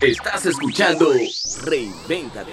Estás escuchando Reinvéntate.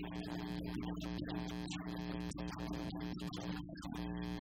Thank you.